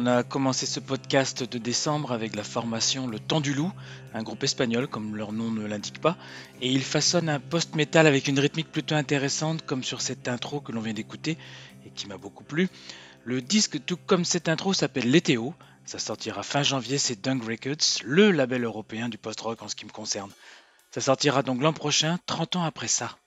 On a commencé ce podcast de décembre avec la formation Le Temps du Loup, un groupe espagnol comme leur nom ne l'indique pas, et ils façonnent un post-metal avec une rythmique plutôt intéressante comme sur cette intro que l'on vient d'écouter et qui m'a beaucoup plu. Le disque, tout comme cette intro, s'appelle L'étéo. Ça sortira fin janvier, c'est Dung Records, le label européen du post-rock en ce qui me concerne. Ça sortira donc l'an prochain, 30 ans après ça.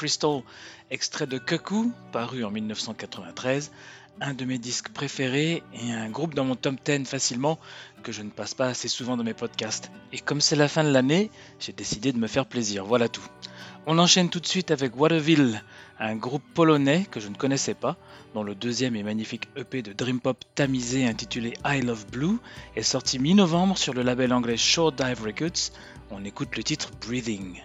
Crystal, extrait de Cuckoo, paru en 1993, un de mes disques préférés et un groupe dans mon top 10 facilement que je ne passe pas assez souvent dans mes podcasts. Et comme c'est la fin de l'année, j'ai décidé de me faire plaisir, voilà tout. On enchaîne tout de suite avec Waterville, un groupe polonais que je ne connaissais pas, dont le deuxième et magnifique EP de Dream Pop tamisé intitulé I Love Blue est sorti mi-novembre sur le label anglais Short Dive Records. On écoute le titre Breathing.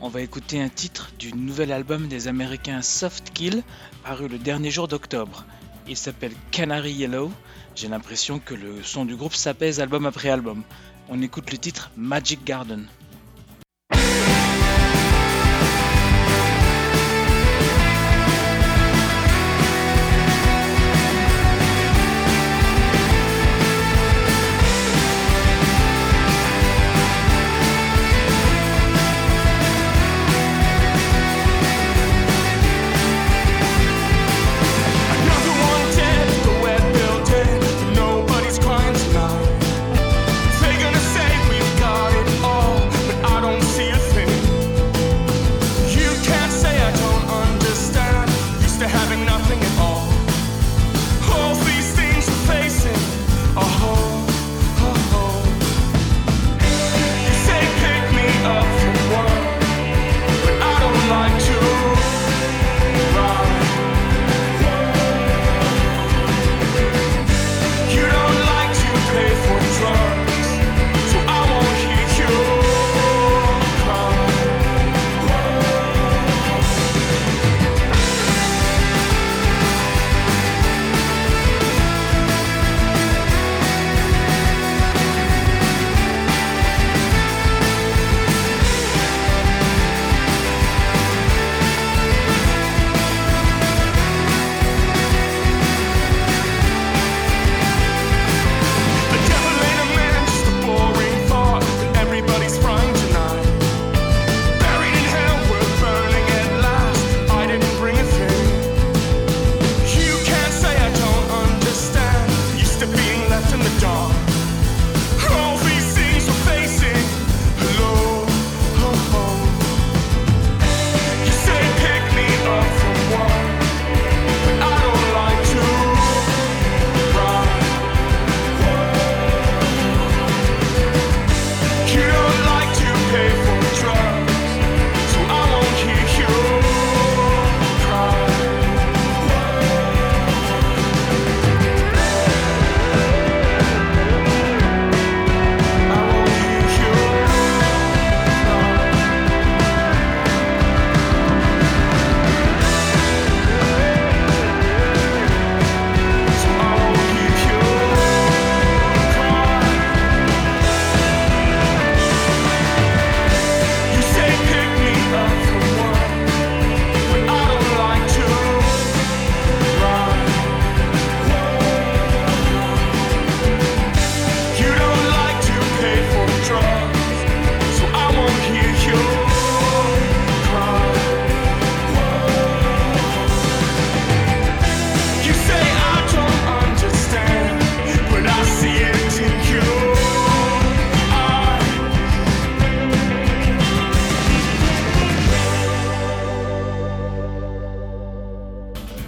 On va écouter un titre du nouvel album des Américains Soft Kill, paru le dernier jour d'octobre. Il s'appelle Canary Yellow. J'ai l'impression que le son du groupe s'apaise album après album. On écoute le titre Magic Garden.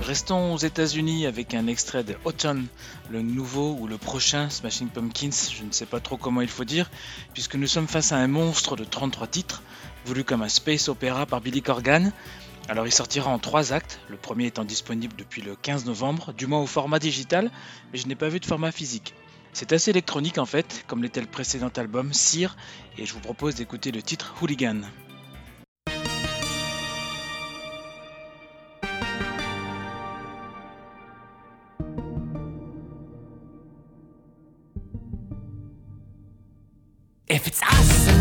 Restons aux États-Unis avec un extrait de Autumn, le nouveau ou le prochain Smashing Pumpkins, je ne sais pas trop comment il faut dire, puisque nous sommes face à un monstre de 33 titres, voulu comme un space opéra par Billy Corgan. Alors il sortira en trois actes, le premier étant disponible depuis le 15 novembre, du moins au format digital, mais je n'ai pas vu de format physique. C'est assez électronique en fait, comme l'était le précédent album, Sear, et je vous propose d'écouter le titre Hooligan. If it's us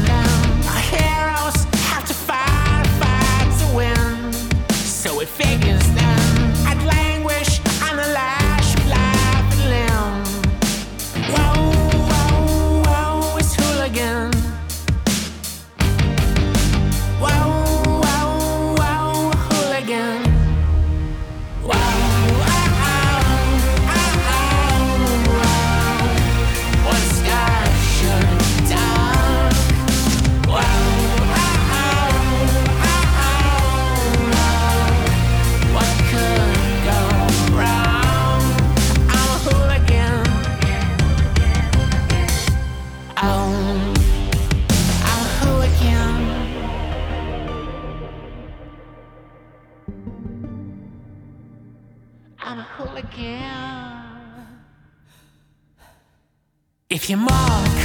If you mock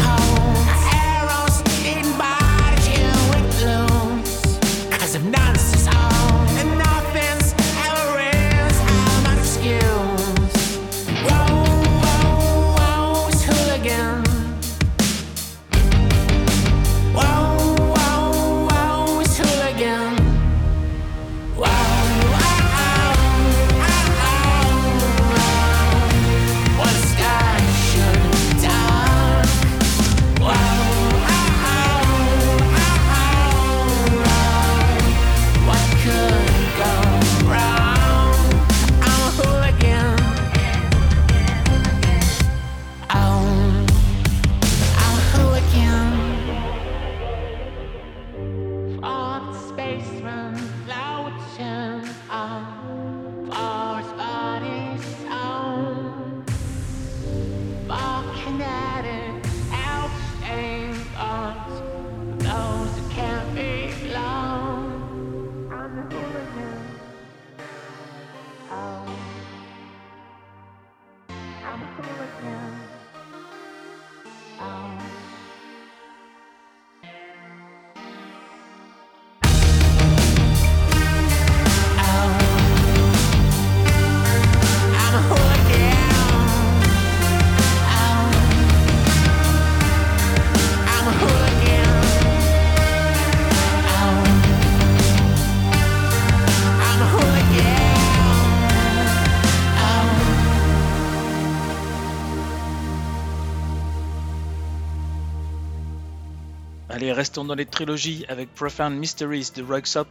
restons dans les trilogies avec Profound Mysteries de Rugsop.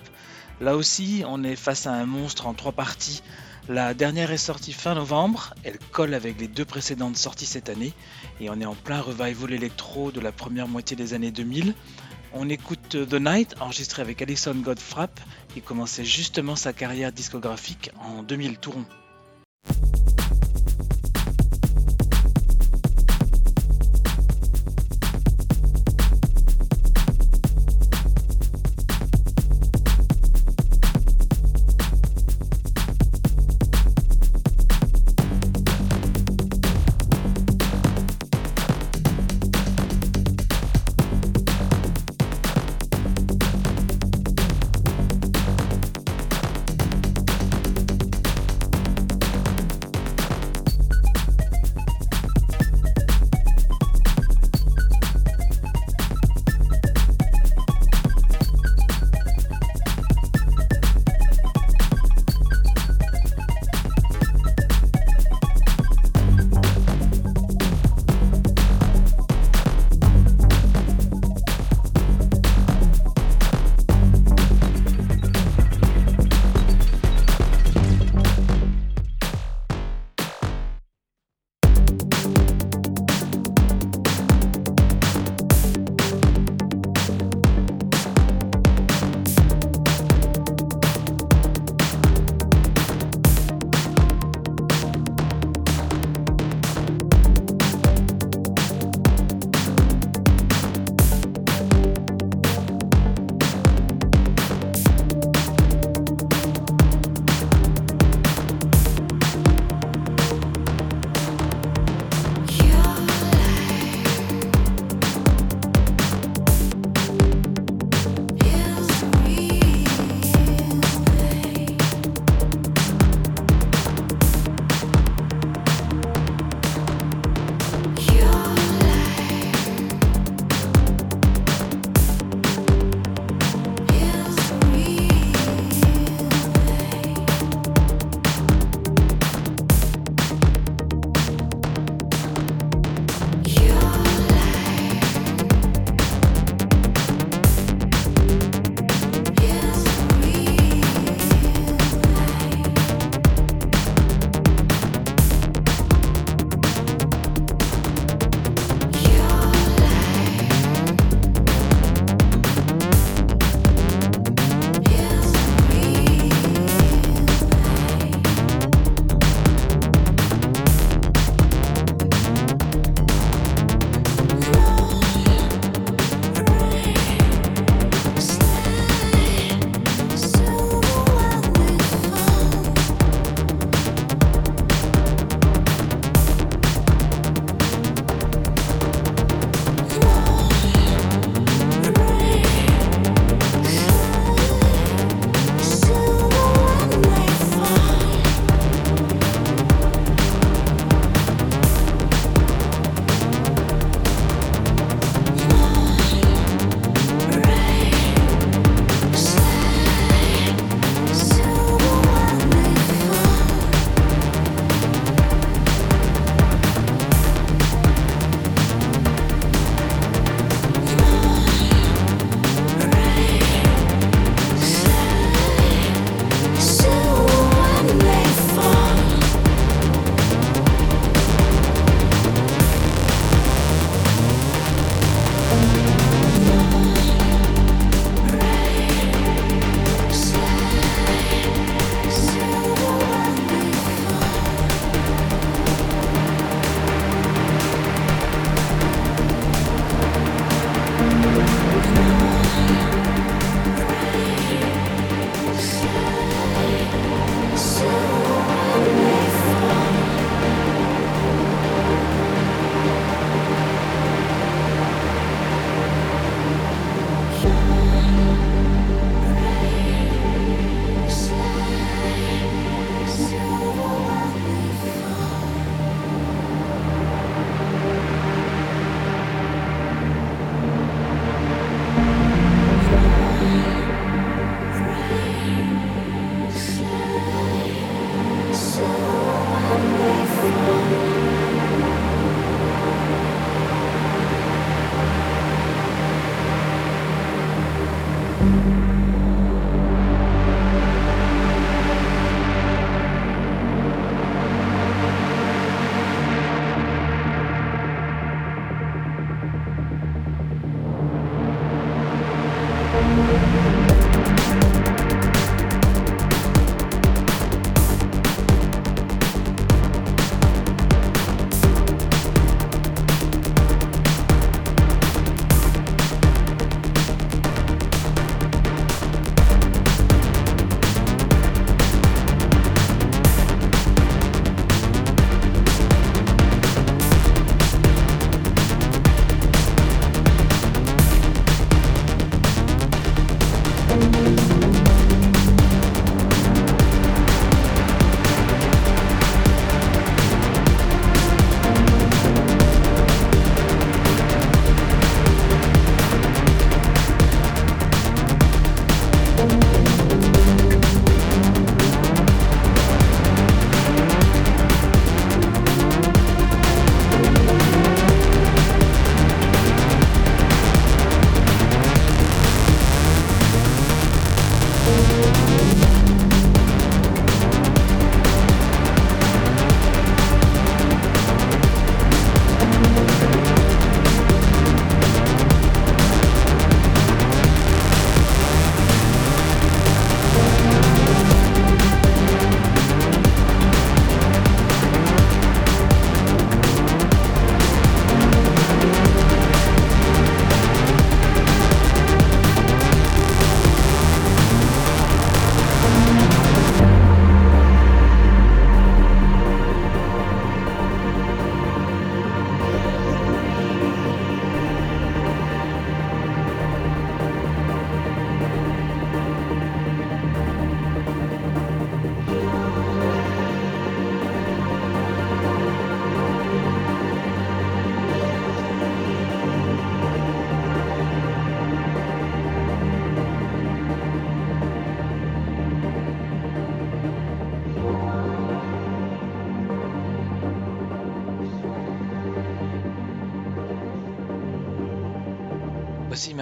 Là aussi, on est face à un monstre en trois parties. La dernière est sortie fin novembre, elle colle avec les deux précédentes sorties cette année, et on est en plein revival électro de la première moitié des années 2000. On écoute The Night, enregistré avec Alison Godfrapp, qui commençait justement sa carrière discographique en 2000 tourons.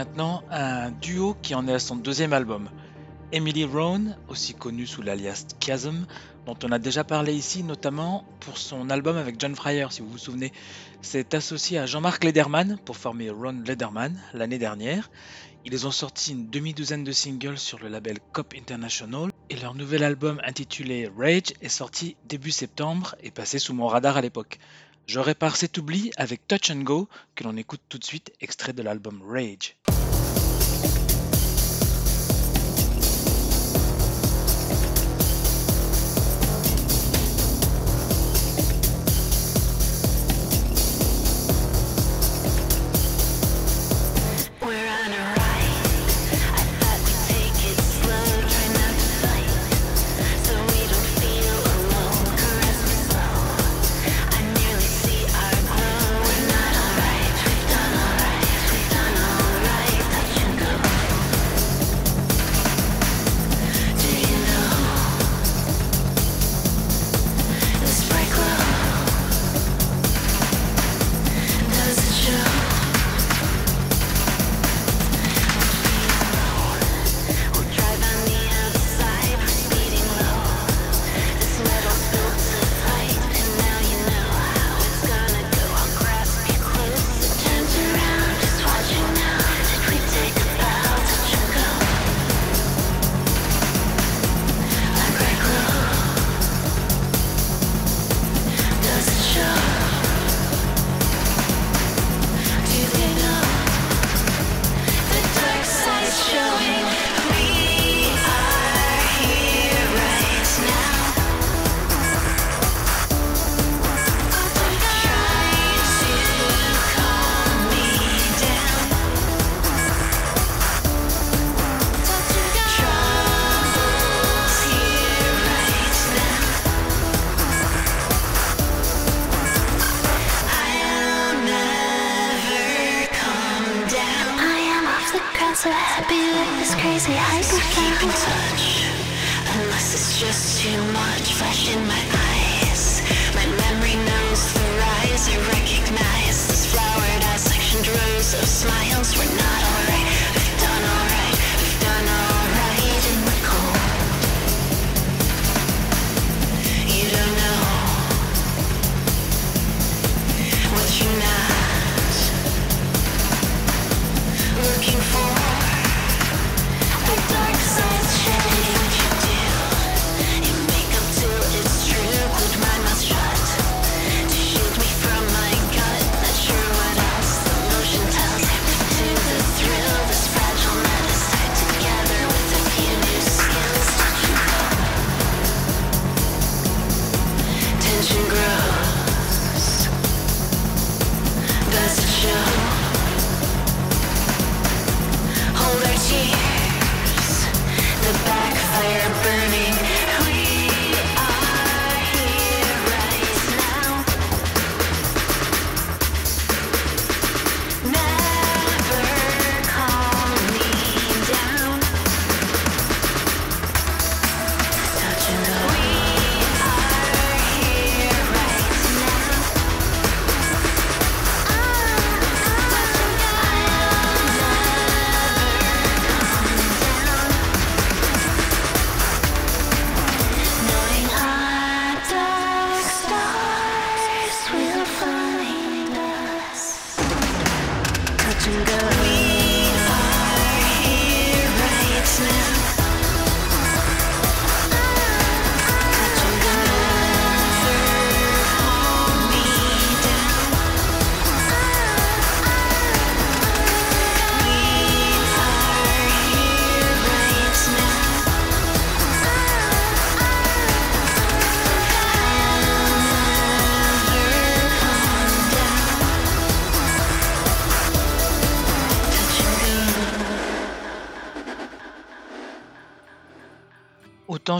Maintenant un duo qui en est à son deuxième album. Emily Rohn, aussi connue sous l'alias Chasm, dont on a déjà parlé ici notamment pour son album avec John Fryer, si vous vous souvenez, s'est associée à Jean-Marc Lederman pour former Ron Lederman l'année dernière. Ils ont sorti une demi-douzaine de singles sur le label Cop International et leur nouvel album intitulé Rage est sorti début septembre et passé sous mon radar à l'époque. Je répare cet oubli avec Touch and Go que l'on écoute tout de suite, extrait de l'album Rage.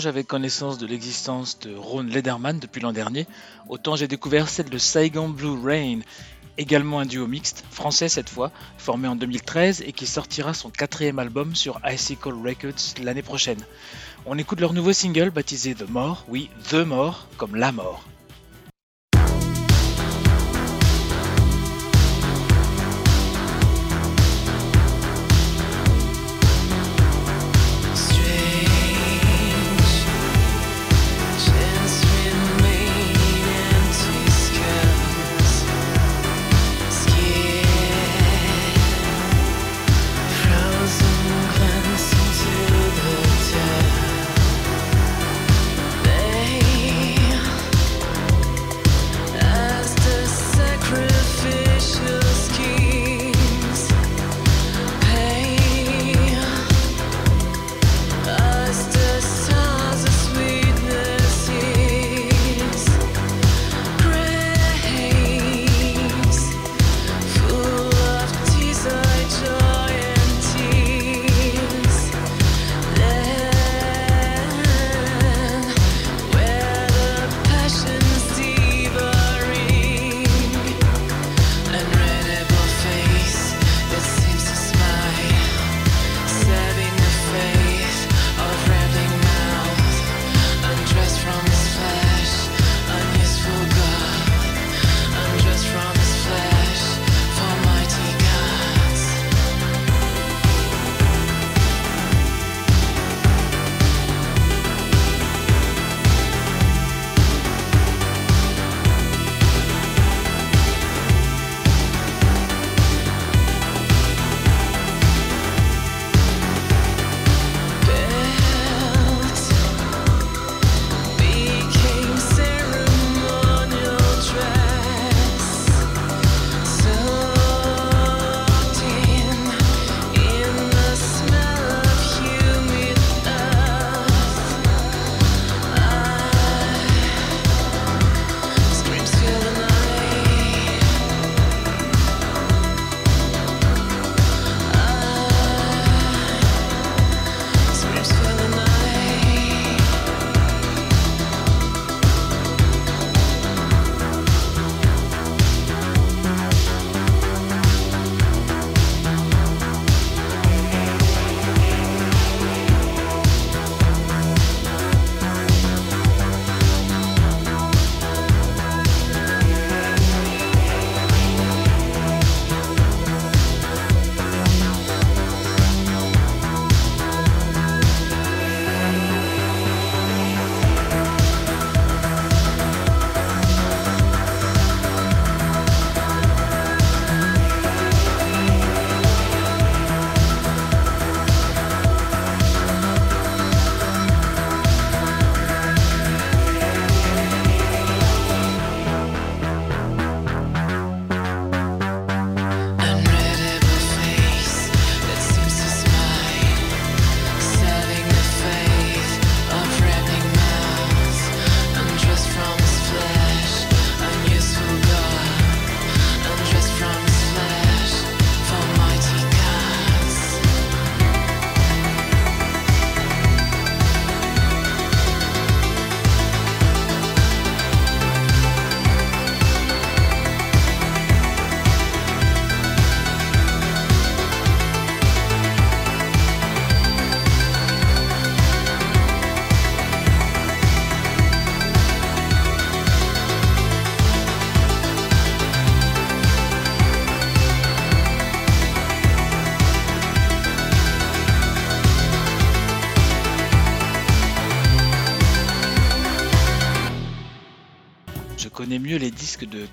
J'avais connaissance de l'existence de Ron Lederman depuis l'an dernier, autant j'ai découvert celle de Saigon Blue Rain, également un duo mixte, français cette fois, formé en 2013 et qui sortira son quatrième album sur Icicle Records l'année prochaine. On écoute leur nouveau single baptisé The More, oui, The More, comme la mort.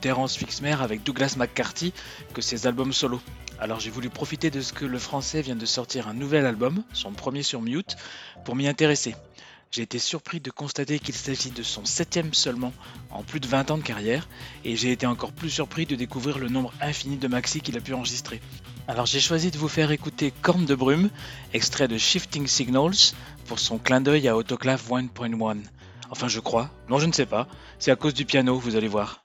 Terence Fixmer avec Douglas McCarthy que ses albums solo. Alors j'ai voulu profiter de ce que le français vient de sortir un nouvel album, son premier sur Mute, pour m'y intéresser. J'ai été surpris de constater qu'il s'agit de son septième seulement en plus de 20 ans de carrière, et j'ai été encore plus surpris de découvrir le nombre infini de maxi qu'il a pu enregistrer. Alors j'ai choisi de vous faire écouter Corne de brume, extrait de Shifting Signals, pour son clin d'œil à Autoclave 1.1. Enfin je crois, non je ne sais pas, c'est à cause du piano, vous allez voir.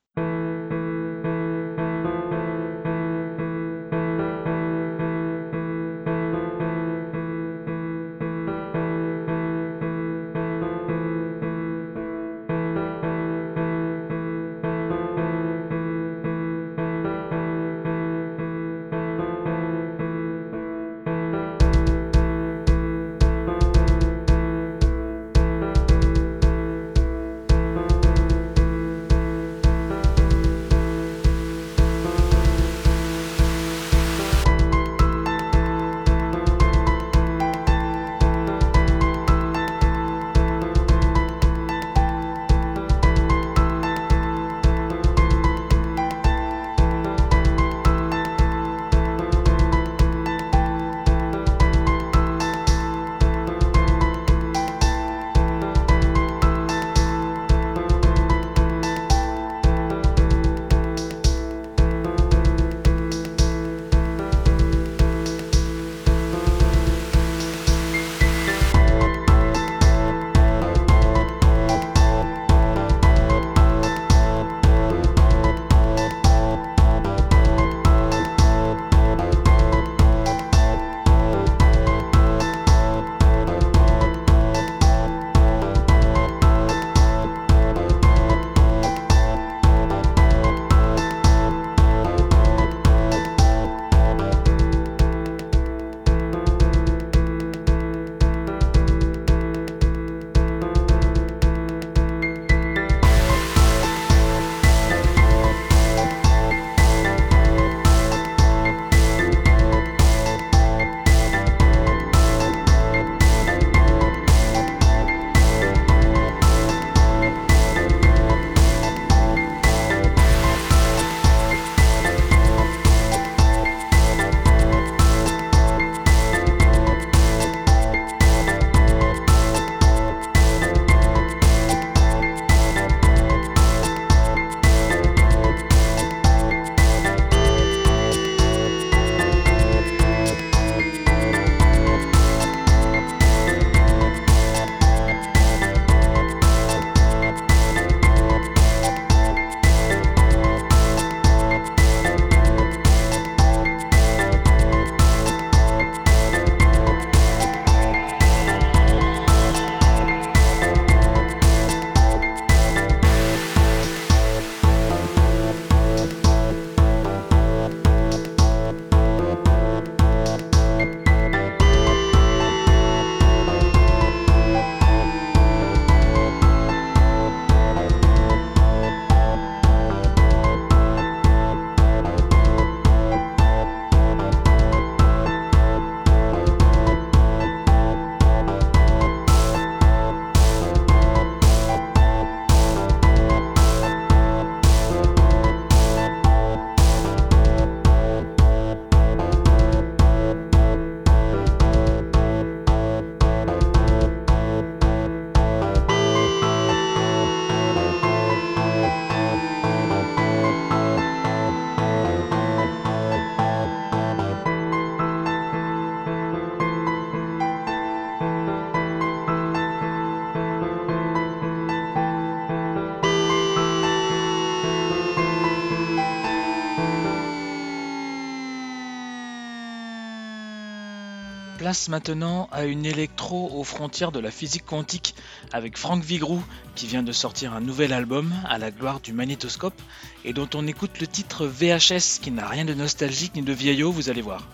Place maintenant à une électro aux frontières de la physique quantique avec Frank Vigrou qui vient de sortir un nouvel album à la gloire du magnétoscope et dont on écoute le titre VHS qui n'a rien de nostalgique ni de vieillot, vous allez voir.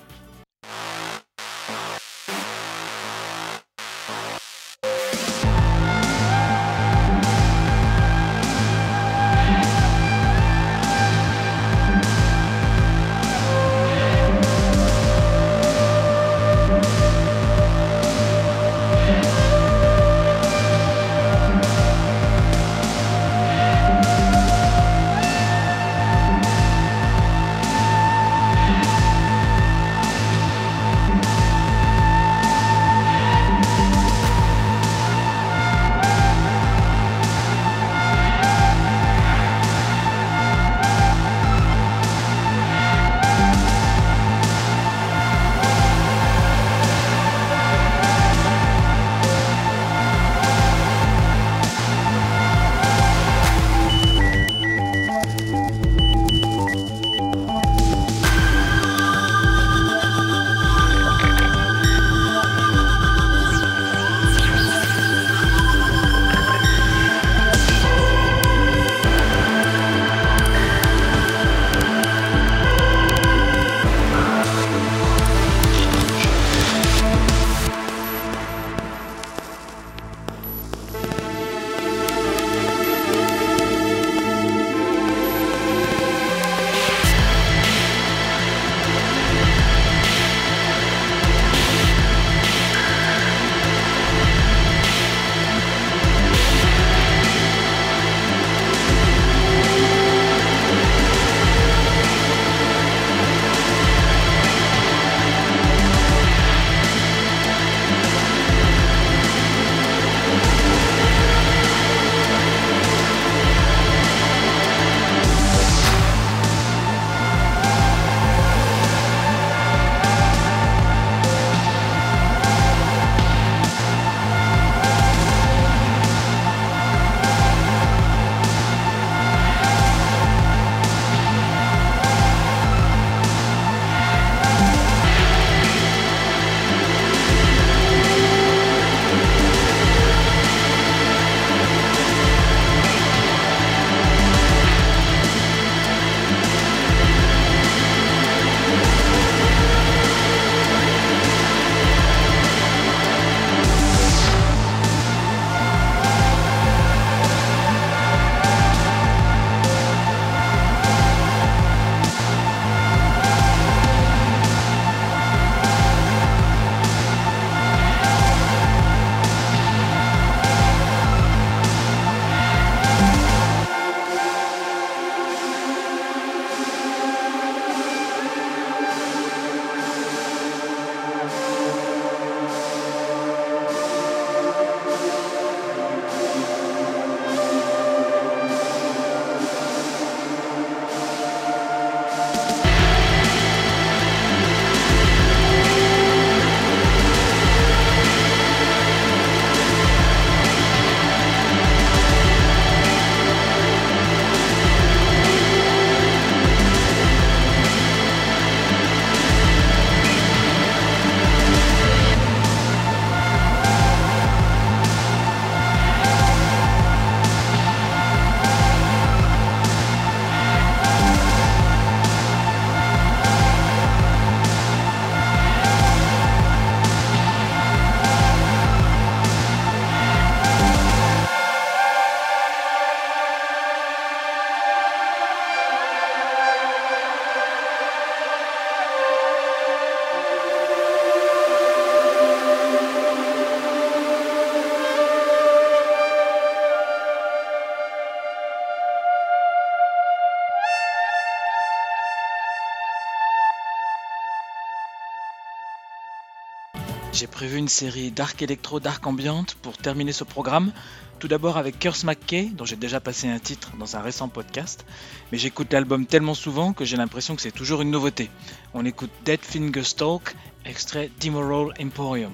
J'ai prévu une série dark électro, dark ambiante pour terminer ce programme. Tout d'abord avec Curse McKay, dont j'ai déjà passé un titre dans un récent podcast, mais j'écoute l'album tellement souvent que j'ai l'impression que c'est toujours une nouveauté. On écoute Dead Finger Stalk, extrait Demoral Emporium.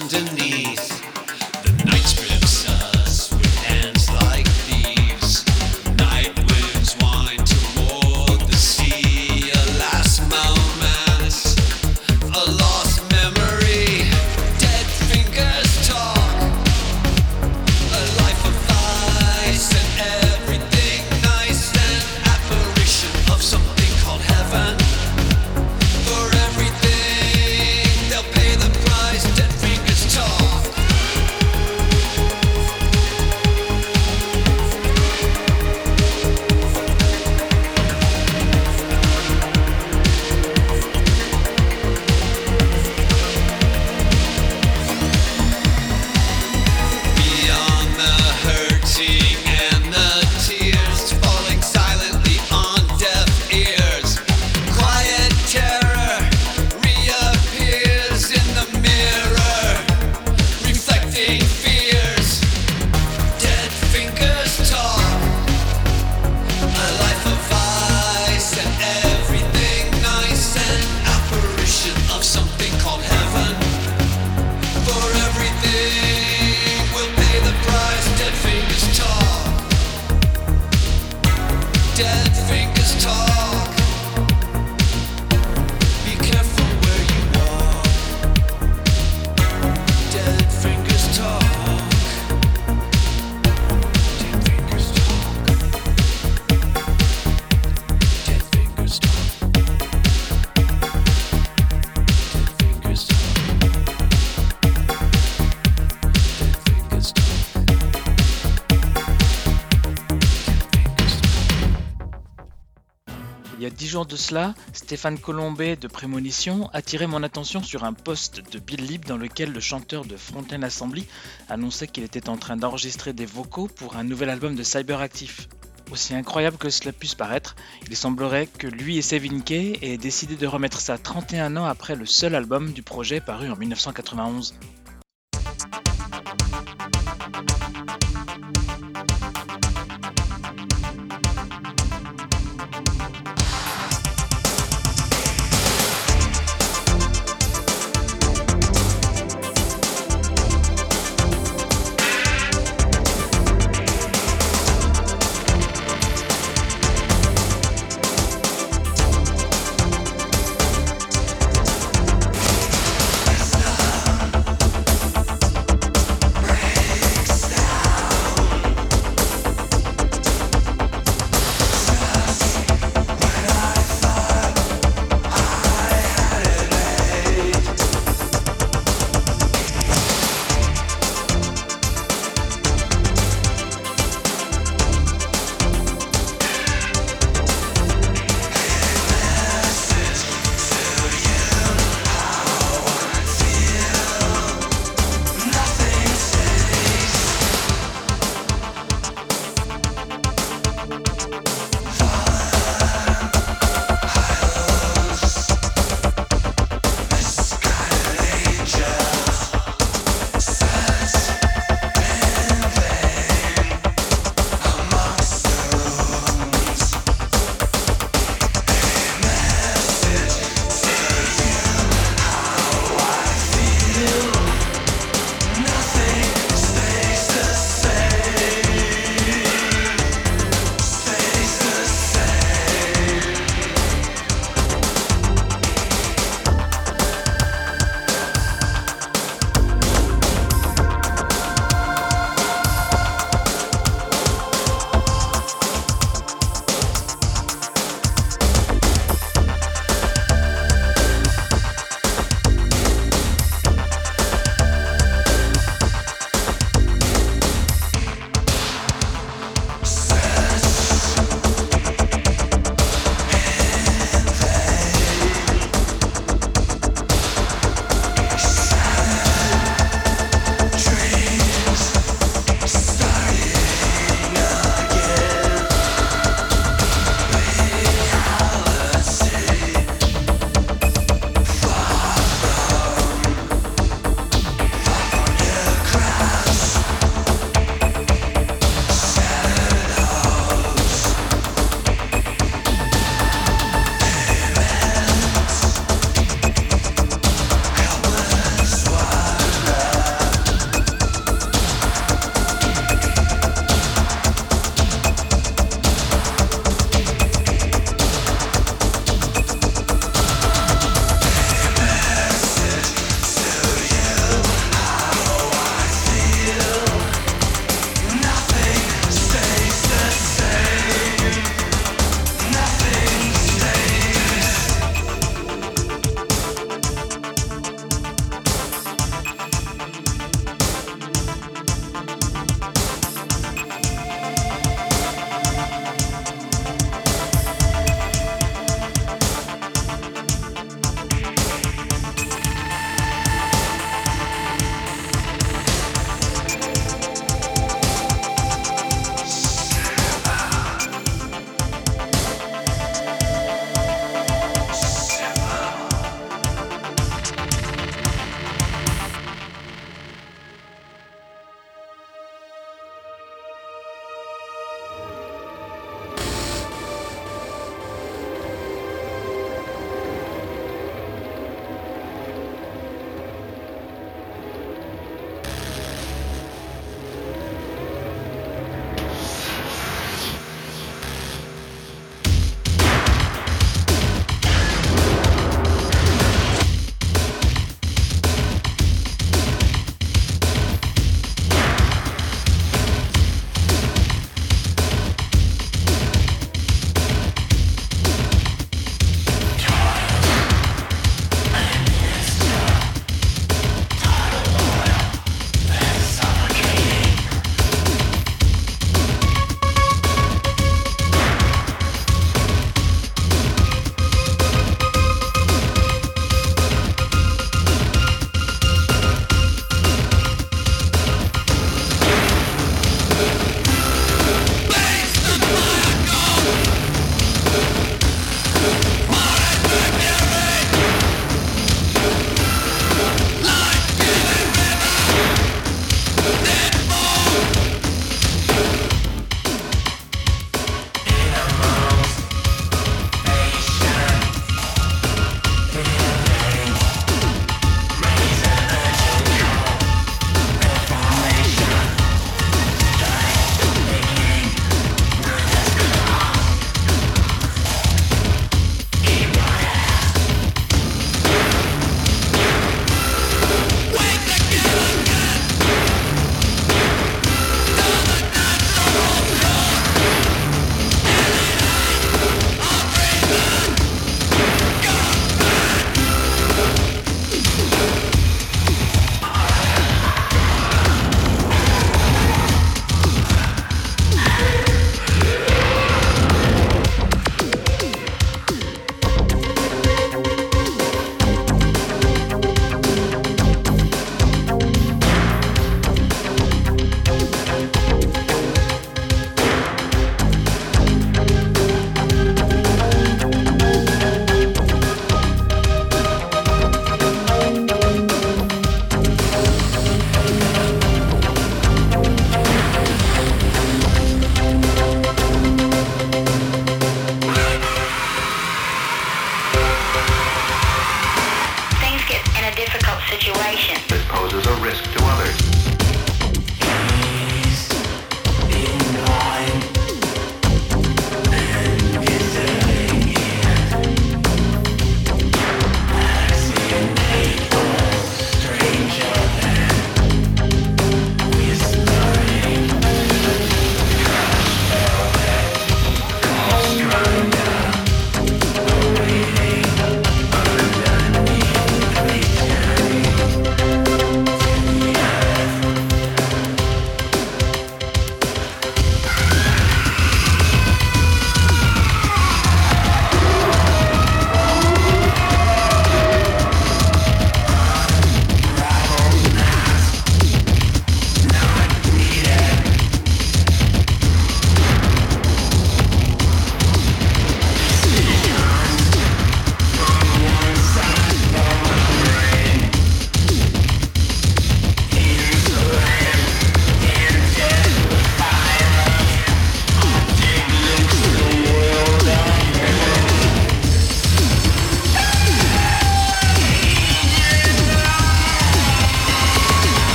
Sunday. De cela, Stéphane Colombet de Prémonition attirait mon attention sur un post de Bill Lib dans lequel le chanteur de Fontaine Assembly annonçait qu'il était en train d'enregistrer des vocaux pour un nouvel album de Cyberactif. Aussi incroyable que cela puisse paraître, il semblerait que lui et Sevin Kay aient décidé de remettre ça 31 ans après le seul album du projet paru en 1991.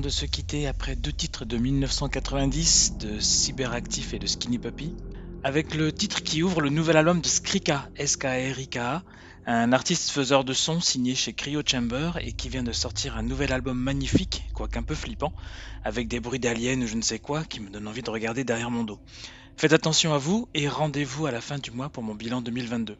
De se quitter après deux titres de 1990 de Cyberactif et de Skinny Puppy, avec le titre qui ouvre le nouvel album de Skrika, S-K-R-I-K-A, un artiste faiseur de son signé chez Cryo Chamber et qui vient de sortir un nouvel album magnifique, quoique un peu flippant, avec des bruits d'aliens ou je ne sais quoi qui me donnent envie de regarder derrière mon dos. Faites attention à vous et rendez-vous à la fin du mois pour mon bilan 2022.